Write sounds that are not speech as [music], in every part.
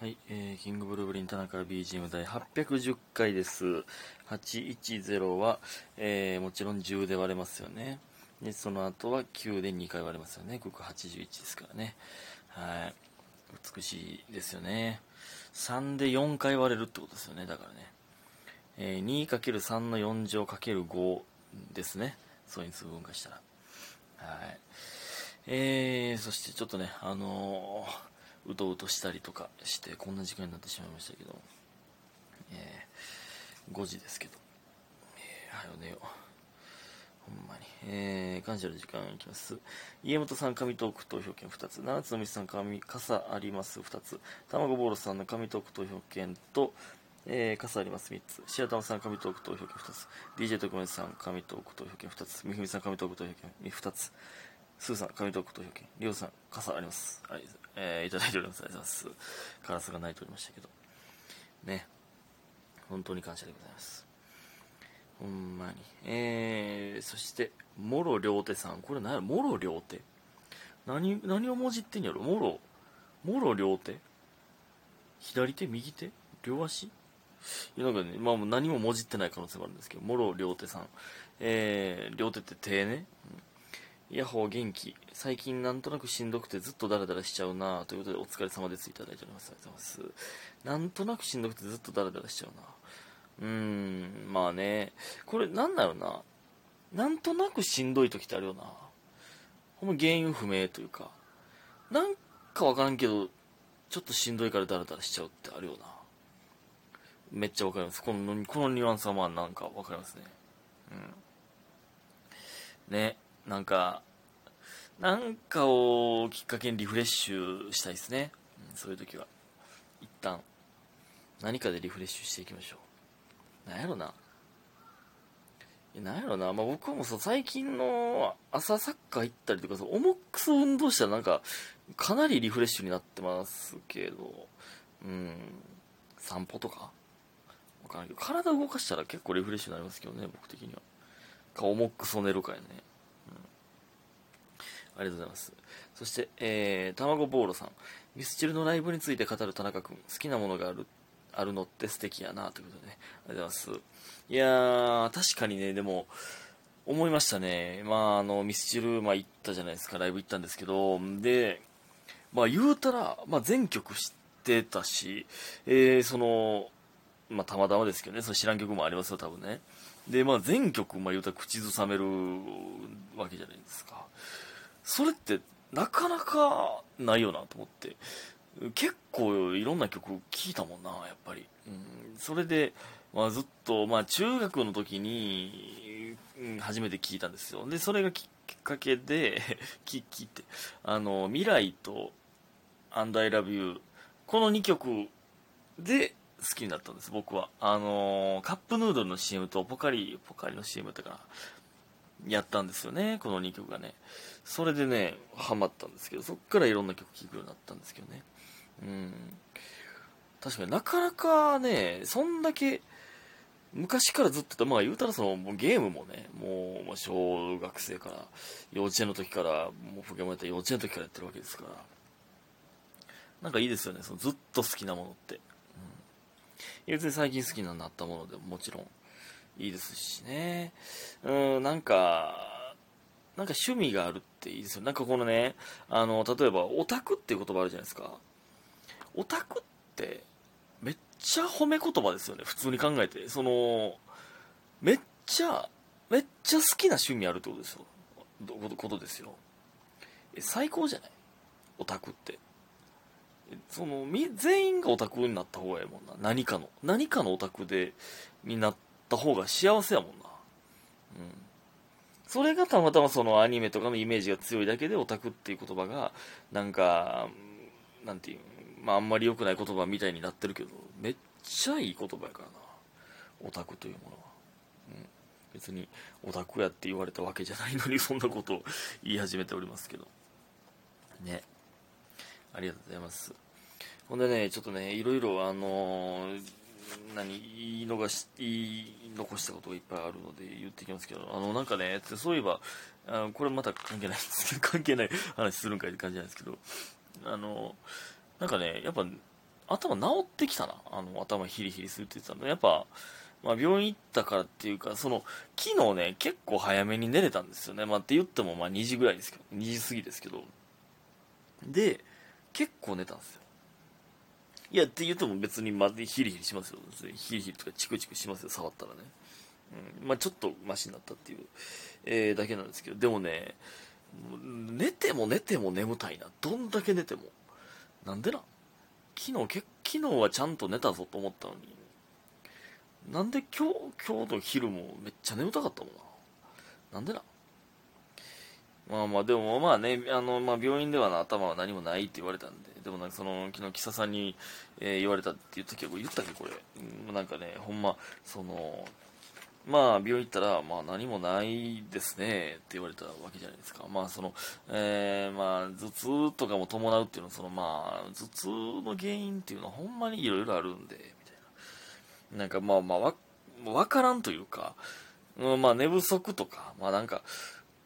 はい、えー、キングブルーブリン田中 BGM 第810回です。810は、えー、もちろん10で割れますよね。で、その後は9で2回割れますよね。ここ81ですからね。はい。美しいですよね。3で4回割れるってことですよね。だからね。えー、2×3 の4乗 ×5 ですね。そういう数分化したら。はい。えー、そしてちょっとね、あのーうとうとしたりとかしてこんな時間になってしまいましたけど、えー、5時ですけど、えー、はよ寝よう。ほんまに、えー、感謝の時間いきます。家元さん紙トーク投票権2つ。七つのみさん紙傘あります。2つ。卵ボーロさんの紙トーク投票権とえー、傘あります。3つ。シアタマさん、紙トーク投票権2つ。DJ 特命さん、紙トーク投票権2つ。みふみさん、紙トーク投票権2つ。スーさん、紙トーク投票権。りょうさん、傘あります。はい、えー、いただいております。ありがとうございます。カラスが鳴いておりましたけど。ね。本当に感謝でございます。ほんまに。えー、そして、もろりょうてさん。これ何やろ？もろりょうて何、何をもじってんやろ？もろ、もろりょうて左手右手？両足？いやなんかね、まあ何ももじってない可能性もあるんですけど、もろりょうてさん。えー、両手って手ね。うん、ヤッホー元気。最近なんとなくしんどくてずっとダラダラしちゃうなということでお疲れ様ですいただいております。ありがとうございます。なんとなくしんどくてずっとダラダラしちゃうなうーん、まあね。これなんだろうな。なんとなくしんどい時ってあるよな。ほんま原因不明というか。なんかわからんけど、ちょっとしんどいからダラダラしちゃうってあるよな。めっちゃわかります。この、このニュアンスはまあなんかわかりますね。うん。ね、なんか、なんかをきっかけにリフレッシュしたいですね。うん、そういう時は。一旦、何かでリフレッシュしていきましょう。なんやろな。いやなんやろな。まあ僕はもう最近の朝サッカー行ったりとか、そ重くそ運動したらなんか、かなりリフレッシュになってますけど、うん、散歩とかわからんけど、体動かしたら結構リフレッシュになりますけどね、僕的には。か、重くそねるかやね。ありがとうございます。そして、えー、卵ボーロさん。ミスチルのライブについて語る田中君。好きなものがある、あるのって素敵やな、ということでね。ありがとうございます。いやー、確かにね、でも、思いましたね。まあ、あの、ミスチル、まあ、行ったじゃないですか、ライブ行ったんですけど、で、まあ、言うたら、まあ、全曲知ってたし、えー、その、まあ、たまたまですけどね、その知らん曲もありますよ、多分ね。で、まあ、全曲、まあ、言うたら口ずさめるわけじゃないですか。それってなかなかないよなと思って。結構いろんな曲聴いたもんなやっぱり、うん、それで、まあ、ずっと、まあ、中学の時に、初めて聴いたんですよ。でそれがきっかけで [laughs] 聴いて。あの未来と「And I Love You」この2曲で好きになったんです僕は。あのカップヌードルの CM とポカリポカリの CM だったかな。やったんですよね、この2曲がね。それでね、ハマったんですけど、そっからいろんな曲聴くようになったんですけどね。うん。確かになかなかね、そんだけ、昔からずっと、まあ言うたらその、ゲームもね、もう、小学生から、幼稚園の時から、もうポケモンやったら幼稚園の時からやってるわけですから。なんかいいですよね、そのずっと好きなものって。うん。別に最近好きになったものでももちろん、いいですしね。うん、なんか、なんか趣味があるっていいですよ。なんかこのね、あの、例えば、オタクっていう言葉あるじゃないですか。オタクって、めっちゃ褒め言葉ですよね。普通に考えて。その、めっちゃ、めっちゃ好きな趣味あるってことですよ。ことですよ。え、最高じゃない？オタクって。その、み、全員がオタクになった方がいいもんな。何かの。何かのオタクで、になって、た方が幸せやもんな。うん。それがたまたまそのアニメとかのイメージが強いだけでオタクっていう言葉が、なんか、なんていう、まああんまり良くない言葉みたいになってるけど、めっちゃいい言葉やからな。オタクというものは。うん。別にオタクやって言われたわけじゃないのにそんなことを言い始めておりますけど。ね。ありがとうございます。ほんでね、ちょっとね、いろいろあのー何言い逃し言い残したことがいっぱいあるので言ってきますけどあのなんかねそういえばあのこれまた関係ないんですけど [laughs] 関係ない話するんかいって感じなんですけどあのなんかねやっぱ頭治ってきたな。あの、頭ヒリヒリするって言ってたの。やっぱ、まあ、病院行ったからっていうか、その、昨日ね、結構早めに寝れたんですよね。まあ、って言っても、まあ、2時ぐらいですけど、2時過ぎですけど。で、結構寝たんですよ。いや、って言っても別にまでヒリヒリしますよ。ヒリヒリとかチクチクしますよ、触ったらね。うん、まあ、ちょっとマシになったっていう、えー、だけなんですけど、でもね、寝ても寝ても眠たいな。どんだけ寝ても。なんでな昨日、け昨日はちゃんと寝たぞと思ったのに、なんで今日、今日の昼もめっちゃ眠たかったもんな。なんでなまあまあ、でもまあね、あの、まあ病院では、頭は何もないって言われたんで、でもなんかその、昨日、キサさんに、えー、言われたっていう時は、言ったっけ、これ。うん、なんかね、ほんま、その、まあ、病院行ったら、まあ、何もないですね、って言われたわけじゃないですか。まあ、その、えー、まあ、頭痛とかも伴うっていうのは、その、まあ、頭痛の原因っていうのは、ほんまにいろいろあるんで、みたいな。なんか、まあまあ、わ、わからんというか、うん、まあ、寝不足とか、まあなんか、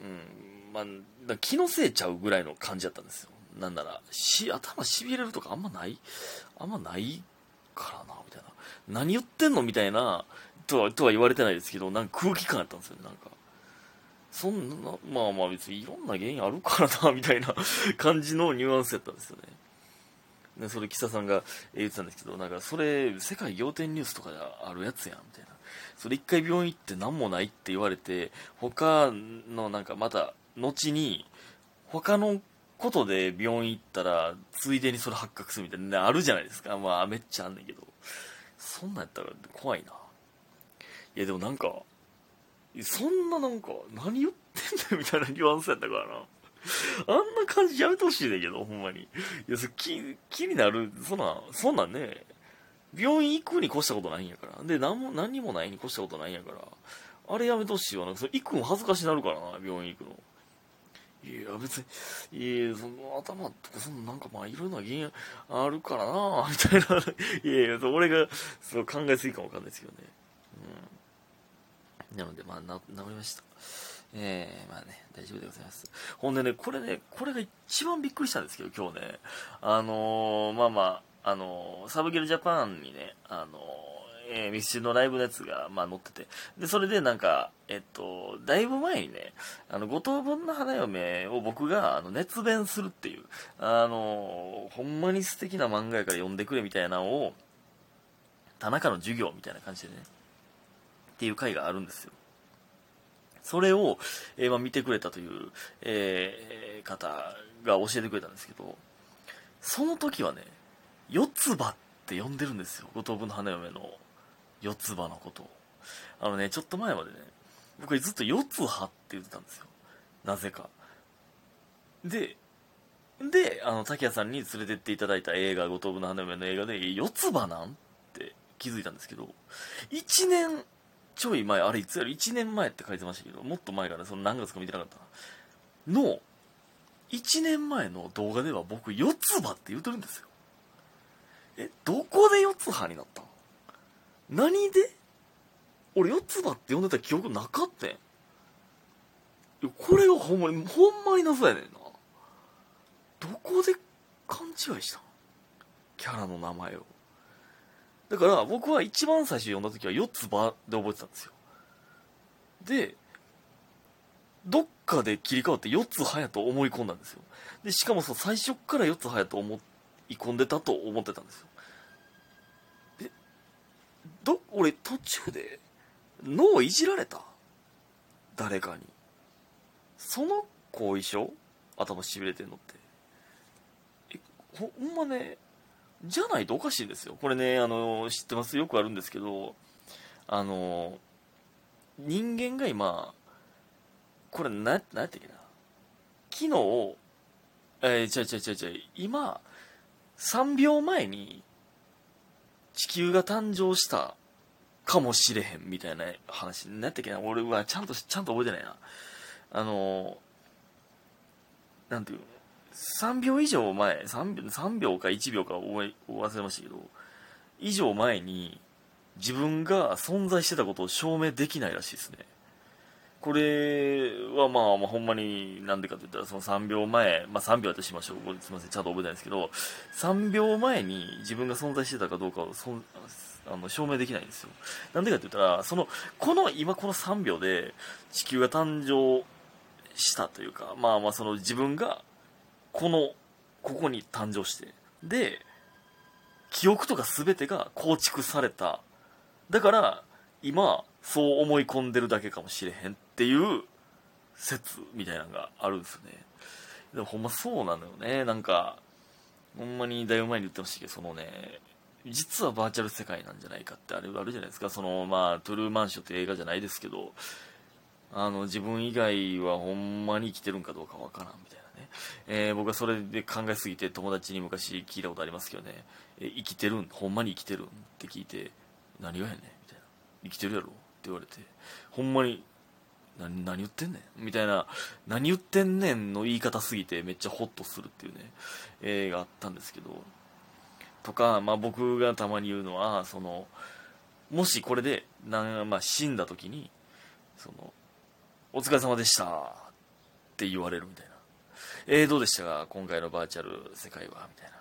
うん、まあ、気のせいちゃうぐらいの感じだったんですよ。なんなら、し、頭痺れるとかあんまない、あんまないからな、みたいな。何言ってんのみたいな、とは、とは言われてないですけど、なんか空気感やったんですよね、なんか。そんな、まあまあ別にいろんな原因あるからな、みたいな感じのニュアンスやったんですよね。で、それ、岸田さんが言ってたんですけど、なんか、それ、世界仰天ニュースとかであるやつやん、みたいな。それ一回病院行って何もないって言われて、他のなんかまた、後に、他のことで病院行ったら、ついでにそれ発覚するみたいな、あるじゃないですか。まあ、めっちゃあんねんけど。そんなんやったら怖いな。いやでもなんか、そんななんか、何言ってんだよみたいなニュアンスやったからな。あんな感じやめてほしいねんけど、ほんまに。いや、そ気、気になる、そんな、そんなんね、病院行くに越したことないんやから。で、何も、何もないに越したことないんやから。あれやめてほしいわ。なそれ行くの恥ずかしなるからな、病院行くの。いや、別に、いや、その頭とか、そのなんかまあいろんな原因あるからな、みたいな。[laughs] いやいや、俺がそう考えすぎかもわかんないですけどね。なので、まあ、な治りました。えー、まあね、大丈夫でございます。ほんでね、これね、これが一番びっくりしたんですけど、今日ね、あのー、まあまあ、あのー、サブゲルジャパンにね、あの、えー、ミスチルのライブのやつが、まあ、載ってて、で、それでなんか、えっと、だいぶ前にね、あの、五等分の花嫁を僕が、あの、熱弁するっていう、あのほんまに素敵な漫画やから読んでくれみたいなのを、田中の授業みたいな感じでね、っていう回があるんですよ。それを、えー、まあ、見てくれたという、えー、方が教えてくれたんですけど、その時はね、四つ葉って呼んでるんですよ。五等分の花嫁の四つ葉のことを。あのね、ちょっと前までね、僕ずっと四つ葉って言ってたんですよ。なぜか。で、で、あの、竹谷さんに連れてっていただいた映画、五等分の花嫁の映画で、四つ葉なんって気づいたんですけど、1年ちょい前、あれいつやる ?1 年前って書いてましたけど、もっと前から、その何月か見てなかったな。の、1年前の動画では僕、四つ葉って言うてるんですよ。え、どこで四つ葉になったの何で？俺四つ葉って呼んでた記憶なかったん。これがほんまに、ほんまに謎やねんな。どこで勘違いしたキャラの名前を。だから僕は一番最初読んだ時は四つ葉で覚えてたんですよ。で、どっかで切り替わって四つ葉やと思い込んだんですよ。で、しかもその最初から四つ葉やと思い込んでたと思ってたんですよ。ど、俺途中で脳いじられた？誰かに。その後遺症？頭しびれてんのって。え、ほんまね、じゃないとおかしいんですよ。これね、あの、知ってます？よくあるんですけど、あの、人間が今、これ、な、なんやったっけな？昨日、えー、ちゃうちゃうちゃうちゃう、今、3秒前に、地球が誕生したかもしれへんみたいな話に、なったっけな。俺はちゃんと、ちゃんと覚えてないな。あの、なんていうの？3秒以上前、3秒 ,3 秒か1秒か覚え忘れましたけど、以上前に自分が存在してたことを証明できないらしいですね。これはまあ、まあ、ほんまになんでかって言ったらその3秒前、まあ、3秒としましょう。すみません。ちゃんと覚えてないですけど3秒前に自分が存在してたかどうかをそあの証明できないんですよ。なんでかって言ったらそのこの今この3秒で地球が誕生したというかまあまあその自分がこのここに誕生してで記憶とか全てが構築された。だから今そう思い込んでるだけかもしれへんっていう説みたいなのがあるんですよね。でもほんまそうなのよね。なんかほんまにだいぶ前に言ってましたけどそのね実はバーチャル世界なんじゃないかってあれあるじゃないですか。そのまあトゥルーマンションって映画じゃないですけどあの自分以外はほんまに生きてるんかどうかわからんみたいなね、えー、僕はそれで考えすぎて友達に昔聞いたことありますけどね、え生きてるん？ほんまに生きてるん？って聞いて何がやねん。生きてるやろって言われてほんまに何何言ってんねんみたいな何言ってんねんの言い方すぎてめっちゃホッとするっていうね映画あったんですけどとか、まあ、僕がたまに言うのはそのもしこれでな、まあ、死んだ時にそのお疲れ様でしたって言われるみたいな。えー、どうでしたか？今回のバーチャル世界はみたいな、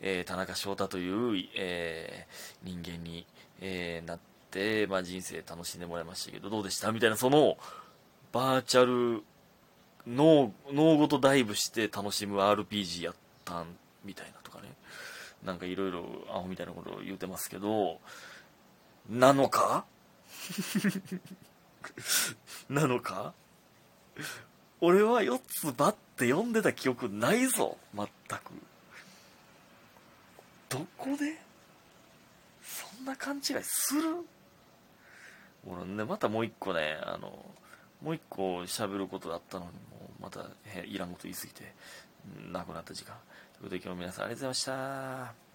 えー、田中翔太という、えー、人間に、えー、なって、まあ、人生楽しんでもらいましたけどどうでしたみたいなそのバーチャル脳脳ごとダイブして楽しむ RPG やったんみたいなとかね。なんかいろいろアホみたいなことを言うてますけどなのか？[laughs] なのか？俺は4つバッて読んでた記憶ないぞ全く。どこで？そんな勘違いする？俺ねまたもう一個ねあのもう一個喋ることだったのにもうまたいらんこと言いすぎてなくなった時間。ということで今日も皆さんありがとうございました。